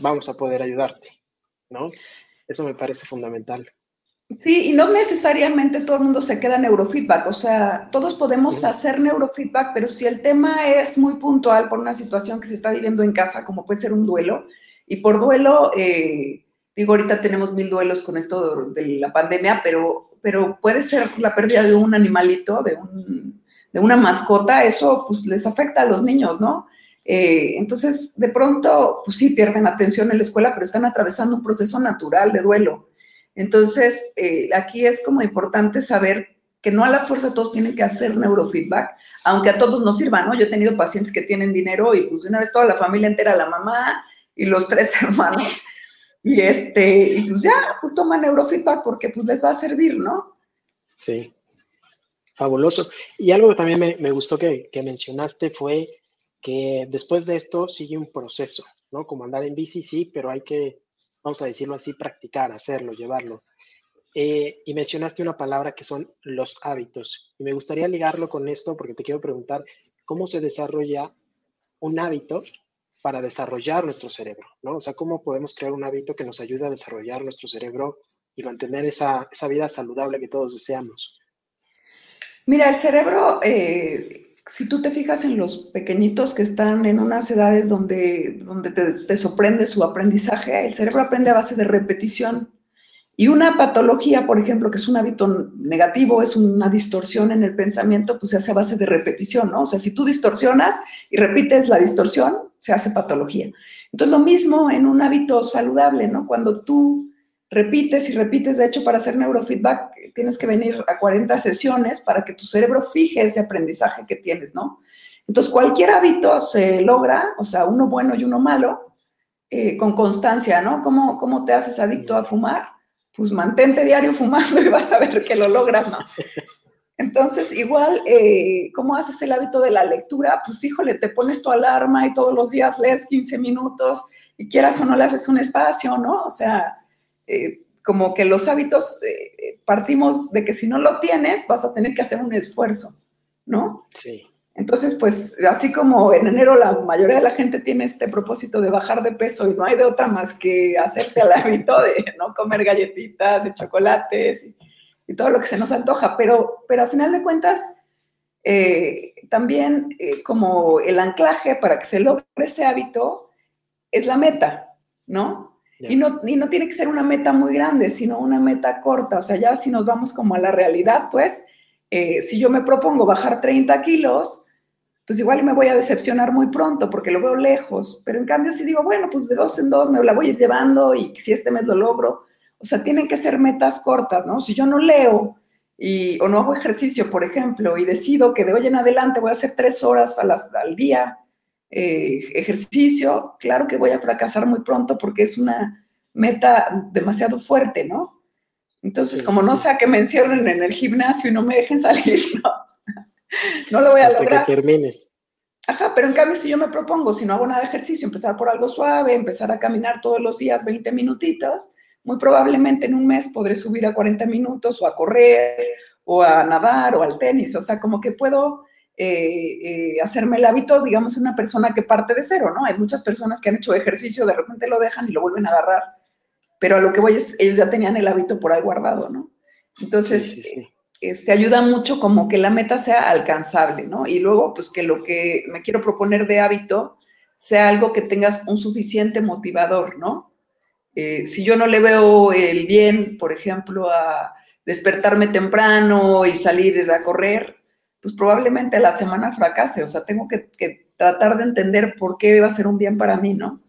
vamos a poder ayudarte, ¿no? Eso me parece fundamental. Sí, y no necesariamente todo el mundo se queda neurofeedback, o sea, todos podemos hacer neurofeedback, pero si el tema es muy puntual por una situación que se está viviendo en casa, como puede ser un duelo, y por duelo, eh, digo, ahorita tenemos mil duelos con esto de la pandemia, pero pero puede ser la pérdida de un animalito, de, una mascota, eso pues les afecta a los niños, ¿no? Eh, entonces, de pronto, pues sí, pierden atención en la escuela, pero están atravesando un proceso natural de duelo. Entonces, eh, aquí es como importante saber que no a la fuerza todos tienen que hacer neurofeedback, aunque a todos nos sirva, ¿no? Yo he tenido pacientes que tienen dinero y pues de una vez toda la familia entera, la mamá y los tres hermanos, y este, y pues ya, pues toma neurofeedback porque pues les va a servir, ¿no? Sí, fabuloso. Y algo que también me, me gustó que, que, mencionaste fue que después de esto sigue un proceso, ¿no? Como andar en bici, sí, pero hay que, vamos a decirlo así, practicar, hacerlo, llevarlo. Eh, y mencionaste una palabra que son los hábitos. Y me gustaría ligarlo con esto porque te quiero preguntar, ¿cómo se desarrolla un hábito para desarrollar nuestro cerebro, ¿no? O sea, cómo podemos crear un hábito que nos ayude a desarrollar nuestro cerebro y mantener esa, esa vida saludable que todos deseamos. Mira, el cerebro, eh, si tú te fijas en los pequeñitos que están en unas edades donde, donde te, te sorprende su aprendizaje, el cerebro aprende a base de repetición. Y una patología, por ejemplo, que es un hábito negativo, es una distorsión en el pensamiento, pues se hace a base de repetición, ¿no? O sea, si tú distorsionas y repites la distorsión, se hace patología. Entonces, lo mismo en un hábito saludable, ¿no? Cuando tú repites y repites, de hecho, para hacer neurofeedback tienes que venir a 40 sesiones para que tu cerebro fije ese aprendizaje que tienes, ¿no? Entonces, cualquier hábito se logra, o sea, uno bueno y uno malo, eh, con constancia, ¿no? ¿Cómo, ¿Cómo te haces adicto a fumar? Pues mantente diario fumando y vas a ver que lo logras, ¿no? Entonces, igual, eh, ¿cómo haces el hábito de la lectura? Pues híjole, te pones tu alarma y todos los días lees 15 minutos y quieras o no le haces un espacio, ¿no? O sea, eh, como que los hábitos eh, partimos de que si no lo tienes, vas a tener que hacer un esfuerzo, ¿no? Sí. Entonces, pues así como en enero la mayoría de la gente tiene este propósito de bajar de peso y no hay de otra más que hacerte al hábito de no comer galletitas y chocolates y, todo lo que se nos antoja, pero, pero a final de cuentas, eh, también eh, como el anclaje para que se logre ese hábito es la meta, ¿no? Y ¿no? y no tiene que ser una meta muy grande, sino una meta corta, o sea, ya si nos vamos como a la realidad, pues, eh, si yo me propongo bajar 30 kilos, pues igual me voy a decepcionar muy pronto porque lo veo lejos. Pero en cambio, si digo, bueno, pues de dos en dos me la voy a ir llevando y si este mes lo logro, o sea, tienen que ser metas cortas, ¿no? Si yo no leo y, o no hago ejercicio, por ejemplo, y decido que de hoy en adelante voy a hacer tres horas a las, al día eh, ejercicio, claro que voy a fracasar muy pronto porque es una meta demasiado fuerte, ¿no? Entonces, como no sea que me encierren en el gimnasio y no me dejen salir, ¿no? No lo voy a lograr. Que termines. Ajá, pero en cambio, si yo me propongo, si no hago nada de ejercicio, empezar por algo suave, empezar a caminar todos los días 20 minutitos, muy probablemente en un mes podré subir a 40 minutos o a correr o a nadar o al tenis. O sea, como que puedo eh, eh, hacerme el hábito, digamos, una persona que parte de cero, ¿no? Hay muchas personas que han hecho ejercicio, de repente lo dejan y lo vuelven a agarrar. Pero a lo que voy es, ellos ya tenían el hábito por ahí guardado, ¿no? Entonces, este, ayuda mucho como que la meta sea alcanzable, ¿no? Y luego, pues que lo que me quiero proponer de hábito sea algo que tengas un suficiente motivador, ¿no? Eh, si yo no le veo el bien, por ejemplo, a despertarme temprano y salir a correr, pues probablemente la semana fracase. O sea, tengo que, tratar de entender por qué va a ser un bien para mí, ¿no?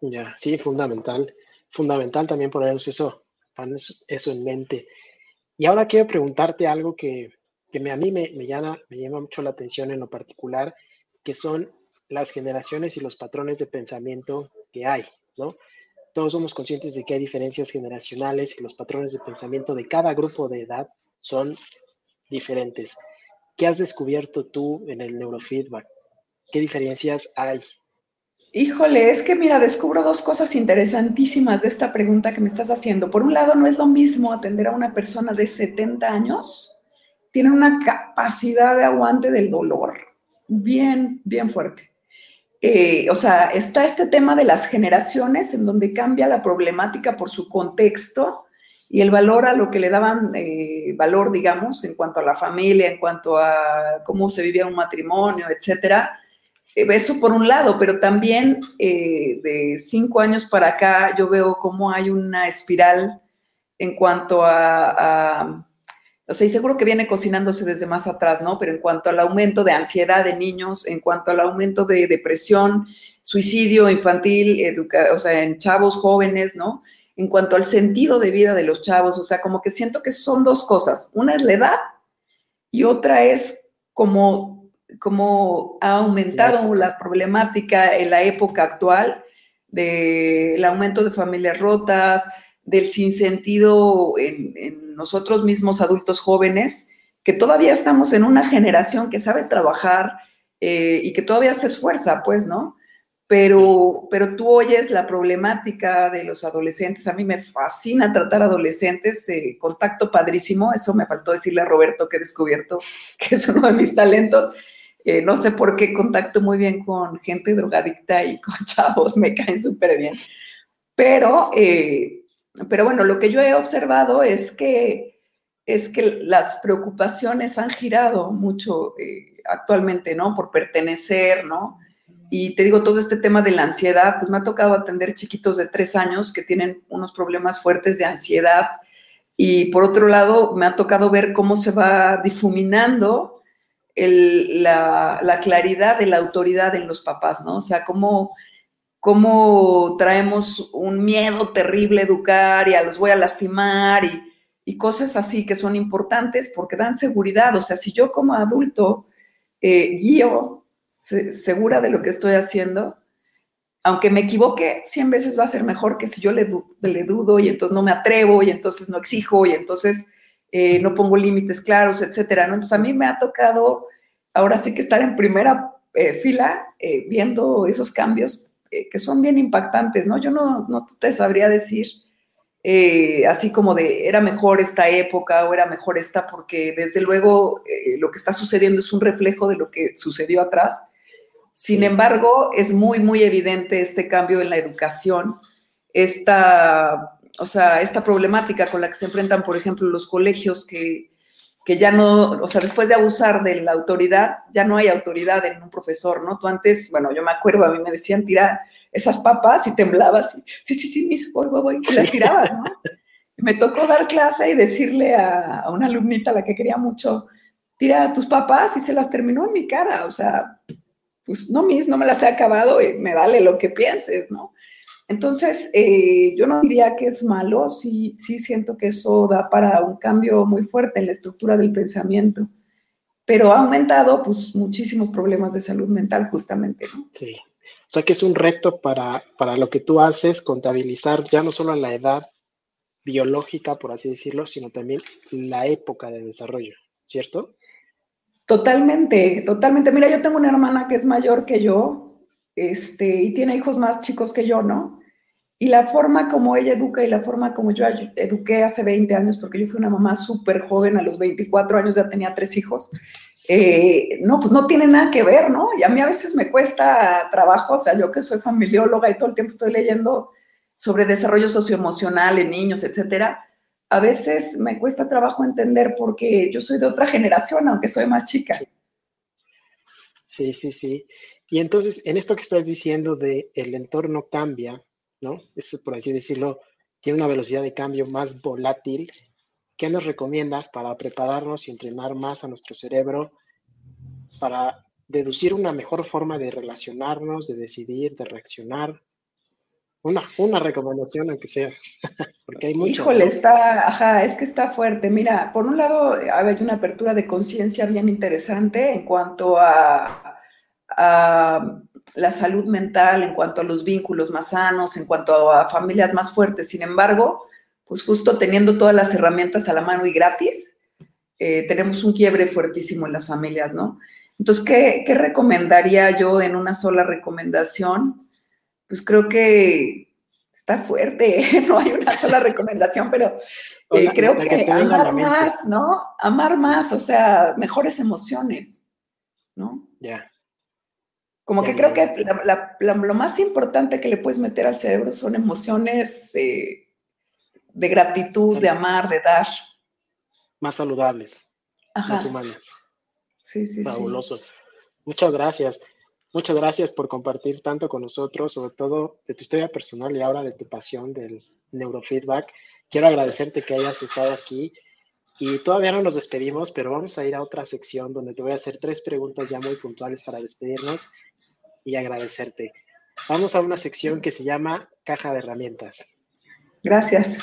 Ya, sí, fundamental. Fundamental también poner eso, eso en mente. Y ahora quiero preguntarte algo que, a mí me, llama, me llama mucho la atención en lo particular, que son las generaciones y los patrones de pensamiento que hay, ¿no? Todos somos conscientes de que hay diferencias generacionales y los patrones de pensamiento de cada grupo de edad son diferentes. ¿Qué has descubierto tú en el neurofeedback? ¿Qué diferencias hay? Híjole, es que mira, descubro dos cosas interesantísimas de esta pregunta que me estás haciendo. Por un lado, no es lo mismo atender a una persona de 70 años, tiene una capacidad de aguante del dolor bien, bien fuerte. Eh, o sea, está este tema de las generaciones en donde cambia la problemática por su contexto y el valor a lo que le daban eh, valor, digamos, en cuanto a la familia, en cuanto a cómo se vivía un matrimonio, etcétera eso por un lado, pero también eh, de cinco años para acá yo veo cómo hay una espiral en cuanto a, o sea, y seguro que viene cocinándose desde más atrás, ¿no? Pero en cuanto al aumento de ansiedad de niños, en cuanto al aumento de depresión, suicidio infantil, o sea, en chavos jóvenes, ¿no? En cuanto al sentido de vida de los chavos, o sea, como que siento que son dos cosas. Una es la edad y otra es como cómo ha aumentado la problemática en la época actual del aumento de familias rotas, del sinsentido en, en nosotros mismos adultos jóvenes, que todavía estamos en una generación que sabe trabajar eh, y que todavía se esfuerza, pues, ¿no? Pero, pero tú oyes la problemática de los adolescentes. A mí me fascina tratar adolescentes, eh, contacto padrísimo. Eso me faltó decirle a Roberto que he descubierto que es uno de mis talentos No sé por qué contacto muy bien con gente drogadicta y con chavos, me caen súper bien. Pero, eh, pero bueno, lo que yo he observado es que, es que las preocupaciones han girado mucho eh, actualmente, ¿no? Por pertenecer, ¿no? Y te digo, todo este tema de la ansiedad, pues me ha tocado atender chiquitos de tres años que tienen unos problemas fuertes de ansiedad. Y por otro lado, me ha tocado ver cómo se va difuminando la, claridad de la autoridad en los papás, ¿no? O sea, cómo, cómo traemos un miedo terrible a educar y a los voy a lastimar y, y cosas así que son importantes porque dan seguridad. O sea, si yo como adulto eh, guío segura de lo que estoy haciendo, aunque me equivoque, 100 veces va a ser mejor que si yo le, le dudo y entonces no me atrevo y entonces no exijo y entonces eh, no pongo límites claros, etcétera. ¿no? Entonces a mí me ha tocado ahora sí que estar en primera eh, fila eh, viendo esos cambios que son bien impactantes, ¿no? Yo no, no te sabría decir así como de era mejor esta época o era mejor esta, porque desde luego lo que está sucediendo es un reflejo de lo que sucedió atrás sin embargo, es muy, muy evidente este cambio en la educación, esta, o sea, esta problemática con la que se enfrentan, por ejemplo, los colegios que, que ya no, o sea, después de abusar de la autoridad, ya no hay autoridad en un profesor, ¿no? Tú antes, bueno, yo me acuerdo, a mí me decían tira esas papas y temblabas, y, sí, sí, sí, mis, voy, voy, voy, y las tirabas, ¿no? me tocó dar clase y decirle a, a, una alumnita a la que quería mucho, tira tus papas y se las terminó en mi cara, o sea, pues no, mis, no me las he acabado y me vale lo que pienses, ¿no? Entonces, eh, yo no diría que es malo, sí, sí siento que eso da para un cambio muy fuerte en la estructura del pensamiento, pero ha aumentado pues muchísimos problemas de salud mental justamente, ¿no? Sí, o sea que es un reto para, para lo que tú haces, contabilizar ya no solo la edad biológica, por así decirlo, sino también la época de desarrollo, ¿cierto? Totalmente, totalmente. Mira, yo tengo una hermana que es mayor que yo, este, y tiene hijos más chicos que yo, ¿no? Y la forma como ella educa y la forma como yo eduqué hace 20 años, porque yo fui una mamá súper joven, a los 24 años ya tenía tres hijos, eh, no, pues no tiene nada que ver, ¿no? Y a mí a veces me cuesta trabajo, o sea, yo que soy familióloga y todo el tiempo estoy leyendo sobre desarrollo socioemocional en niños, etcétera, a veces me cuesta trabajo entender porque yo soy de otra generación, aunque soy más chica. Sí, sí, sí. Y entonces, en esto que estás diciendo de el entorno cambia, ¿no? Eso, por así decirlo, tiene una velocidad de cambio más volátil. ¿Qué nos recomiendas para prepararnos y entrenar más a nuestro cerebro para deducir una mejor forma de relacionarnos, de decidir, de reaccionar? Una, una recomendación, aunque sea, porque hay mucho. Híjole, está, ajá, es que está fuerte. Mira, por un lado, hay una apertura de conciencia bien interesante en cuanto a, a, la salud mental, en cuanto a los vínculos más sanos, en cuanto a familias más fuertes. Sin embargo, pues justo teniendo todas las herramientas a la mano y gratis, eh, tenemos un quiebre fuertísimo en las familias, ¿no? Entonces, ¿qué, ¿qué recomendaría yo en una sola recomendación? Pues creo que está fuerte, no hay una sola recomendación, pero eh, creo que, amar más, ¿no? Amar más, o sea, mejores emociones, ¿no? Ya. Como que creo que lo más importante que le puedes meter al cerebro son emociones eh, de gratitud, de amar, de dar. Más saludables, más humanas. Sí, sí, Fabuloso. Muchas gracias. Muchas gracias por compartir tanto con nosotros, sobre todo de tu historia personal y ahora de tu pasión del neurofeedback. Quiero agradecerte que hayas estado aquí y todavía no nos despedimos, pero vamos a ir a otra sección donde te voy a hacer tres preguntas ya muy puntuales para despedirnos y agradecerte. Vamos a una sección que se llama Caja de Herramientas. Gracias.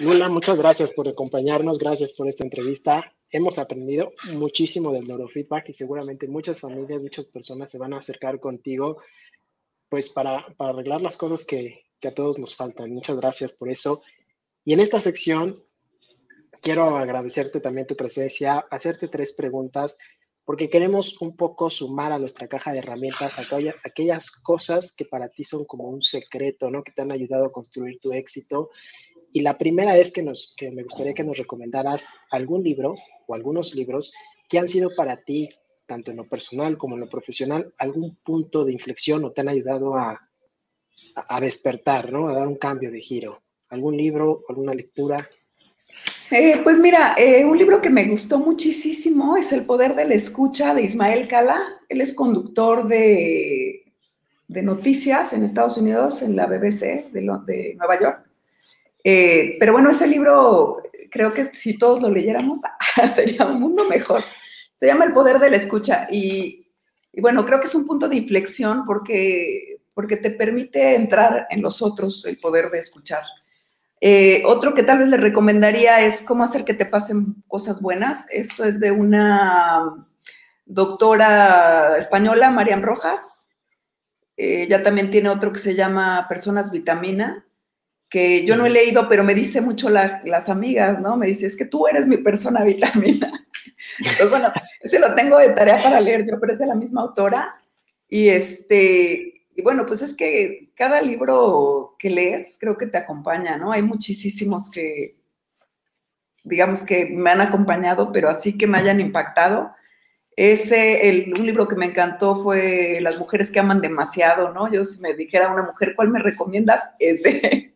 Lula, muchas gracias por acompañarnos, gracias por esta entrevista. Hemos aprendido muchísimo del neurofeedback y seguramente muchas familias, muchas personas se van a acercar contigo pues para, arreglar las cosas que, a todos nos faltan. Muchas gracias por eso. Y en esta sección quiero agradecerte también tu presencia, hacerte tres preguntas, porque queremos un poco sumar a nuestra caja de herramientas aquellas, aquellas cosas que para ti son como un secreto, ¿no? Que te han ayudado a construir tu éxito. Y la primera es que, nos, que me gustaría que nos recomendaras algún libro o algunos libros que han sido para ti, tanto en lo personal como en lo profesional, algún punto de inflexión o te han ayudado a, a despertar, ¿no? A dar un cambio de giro. ¿Algún libro, alguna lectura? Eh, pues mira, eh, un libro que me gustó muchísimo es El poder de la escucha de Ismael Cala. Él es conductor de, de noticias en Estados Unidos, en la BBC de, de Nueva York. Eh, pero bueno, ese libro creo que si todos lo leyéramos sería un mundo mejor. Se llama El poder de la escucha y, bueno, creo que es un punto de inflexión porque, porque te permite entrar en los otros el poder de escuchar. Eh, otro que tal vez le recomendaría es cómo hacer que te pasen cosas buenas. Esto es de una doctora española, Marian Rojas. ella también tiene otro que se llama Personas Vitamina, que yo no he leído, pero me dice mucho las amigas, ¿no? Me dice, es que tú eres mi persona vitamina. Entonces, bueno, ese lo tengo de tarea para leer yo, pero es de la misma autora. Y este, y bueno, pues es que cada libro que lees creo que te acompaña, ¿no? Hay muchísimos que, digamos que me han acompañado, pero así que me hayan impactado. Ese, el, un libro que me encantó fue Las mujeres que aman demasiado, ¿no? Yo si me dijera a una mujer, ¿cuál me recomiendas? Ese.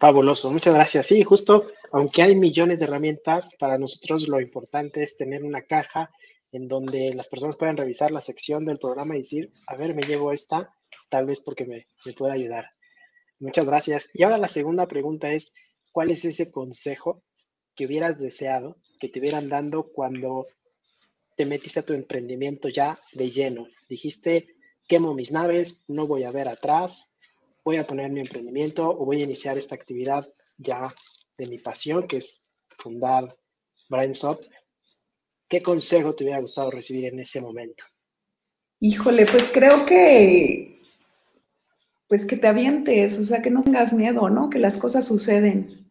Fabuloso, muchas gracias. Sí, justo, aunque hay millones de herramientas, para nosotros lo importante es tener una caja en donde las personas puedan revisar la sección del programa y decir, a ver, me llevo esta, tal vez porque me, me pueda ayudar. Muchas gracias. Y ahora la segunda pregunta es, ¿cuál es ese consejo que hubieras deseado que te hubieran dando cuando te metiste a tu emprendimiento ya de lleno? Dijiste, quemo mis naves, no voy a ver atrás, voy a poner mi emprendimiento o voy a iniciar esta actividad ya de mi pasión, que es fundar BrainSop. ¿Qué consejo te hubiera gustado recibir en ese momento? Híjole, pues creo que, pues que te avientes, o sea, que no tengas miedo, ¿no? Que las cosas suceden.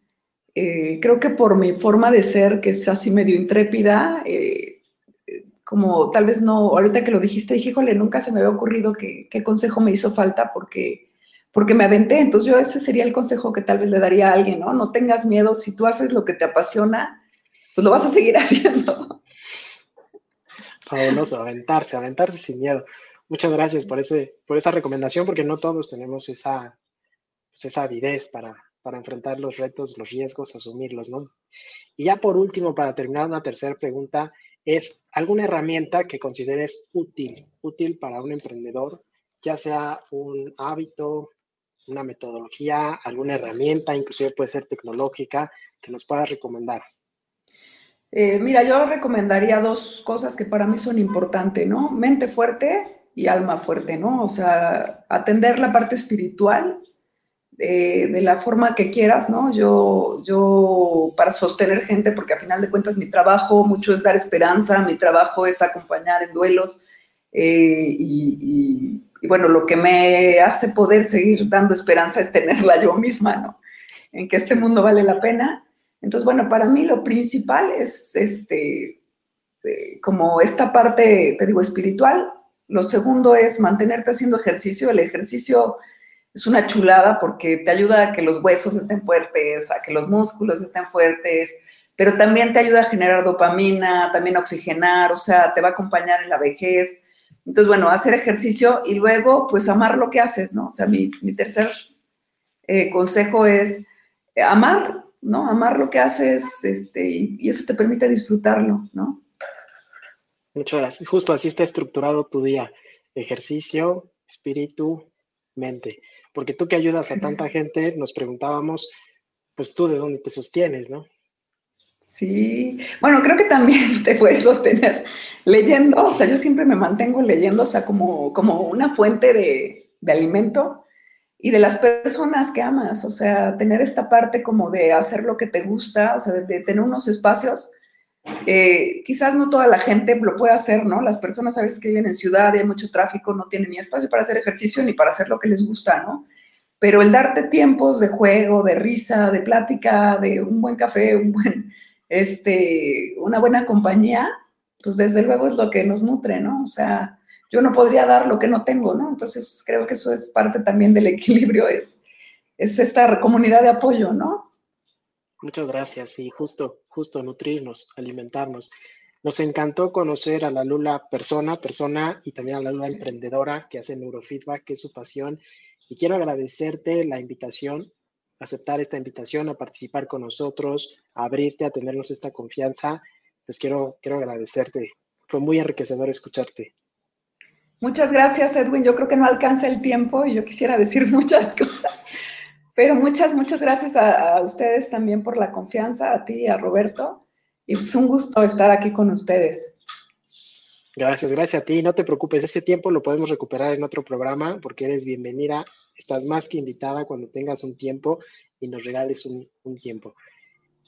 Eh, creo que por mi forma de ser, que es así medio intrépida, eh, como tal vez no, ahorita que lo dijiste, dije, híjole, nunca se me había ocurrido que, qué consejo me hizo falta porque, porque me aventé. Entonces yo ese sería el consejo que tal vez le daría a alguien, ¿no? No tengas miedo, si tú haces lo que te apasiona, pues lo vas a seguir haciendo. Fabuloso, aventarse, aventarse sin miedo. Muchas gracias por, ese, por esa recomendación, porque no todos tenemos esa, pues, esa avidez para, para enfrentar los retos, los riesgos, asumirlos, ¿no? Y ya por último, para terminar, una tercera pregunta es alguna herramienta que consideres útil, útil para un emprendedor, ya sea un hábito, una metodología, alguna herramienta, inclusive puede ser tecnológica, que nos puedas recomendar. Eh, mira, yo recomendaría dos cosas que para mí son importantes, ¿no? Mente fuerte y alma fuerte, ¿no? O sea, atender la parte espiritual eh, de la forma que quieras, ¿no? Yo, yo, para sostener gente, porque a final de cuentas mi trabajo mucho es dar esperanza, mi trabajo es acompañar en duelos eh, y, y, bueno, lo que me hace poder seguir dando esperanza es tenerla yo misma, ¿no? En que este mundo vale la pena entonces, bueno, para mí lo principal es este, eh, como esta parte, te digo, espiritual. Lo segundo es mantenerte haciendo ejercicio. El ejercicio es una chulada porque te ayuda a que los huesos estén fuertes, a que los músculos estén fuertes, pero también te ayuda a generar dopamina, también a oxigenar, o sea, te va a acompañar en la vejez. Entonces, bueno, hacer ejercicio y luego, pues, amar lo que haces, ¿no? O sea, mi, tercer eh, consejo es amar ¿no? Amar lo que haces este, y, eso te permite disfrutarlo, ¿no? Muchas gracias. Justo así está estructurado tu día. Ejercicio, espíritu, mente. Porque tú que ayudas a tanta gente, nos preguntábamos, pues tú de dónde te sostienes, ¿no? Sí, bueno, creo que también te puedes sostener leyendo, o sea, yo siempre me mantengo leyendo, o sea, como, como una fuente de, de alimento y de las personas que amas, o sea, tener esta parte como de hacer lo que te gusta, o sea, de, tener unos espacios. Eh, quizás no toda la gente lo puede hacer, ¿no? Las personas a veces que viven en ciudad y hay mucho tráfico no tienen ni espacio para hacer ejercicio ni para hacer lo que les gusta, ¿no? pero el darte tiempos de juego, de risa, de plática, de un buen café, un buen, este, una buena compañía, pues desde luego es lo que nos nutre, ¿no? O sea, yo no podría dar lo que no tengo, ¿no? Entonces creo que eso es parte también del equilibrio, es, es esta comunidad de apoyo, ¿no? Muchas gracias, y justo, justo nutrirnos, alimentarnos. Nos encantó conocer a la Lula persona, persona y también a la Lula emprendedora que hace neurofeedback, que es su pasión. Y quiero agradecerte la invitación, aceptar esta invitación a participar con nosotros, a abrirte, a tenernos esta confianza. Pues quiero, quiero agradecerte. Fue muy enriquecedor escucharte. Muchas gracias, Edwin. Yo creo que no alcanza el tiempo y yo quisiera decir muchas cosas. Pero muchas, muchas gracias a, a ustedes también por la confianza, a ti y a Roberto. Y es un gusto estar aquí con ustedes. Gracias, gracias a ti. No te preocupes, ese tiempo lo podemos recuperar en otro programa porque eres bienvenida. Estás más que invitada cuando tengas un tiempo y nos regales un, tiempo.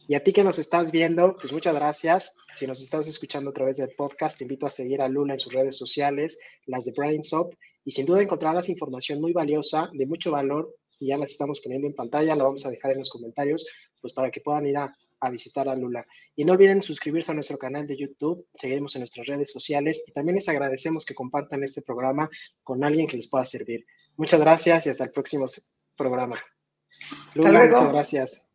Y a ti que nos estás viendo, pues muchas gracias. Si nos estás escuchando a través del podcast, te invito a seguir a Lula en sus redes sociales, las de Brain Shop, y sin duda encontrarás información muy valiosa, de mucho valor, y ya las estamos poniendo en pantalla, la vamos a dejar en los comentarios, pues para que puedan ir a a visitar a Lula. Y no olviden suscribirse a nuestro canal de YouTube, seguiremos en nuestras redes sociales y también les agradecemos que compartan este programa con alguien que les pueda servir. Muchas gracias y hasta el próximo programa. Lula, muchas gracias.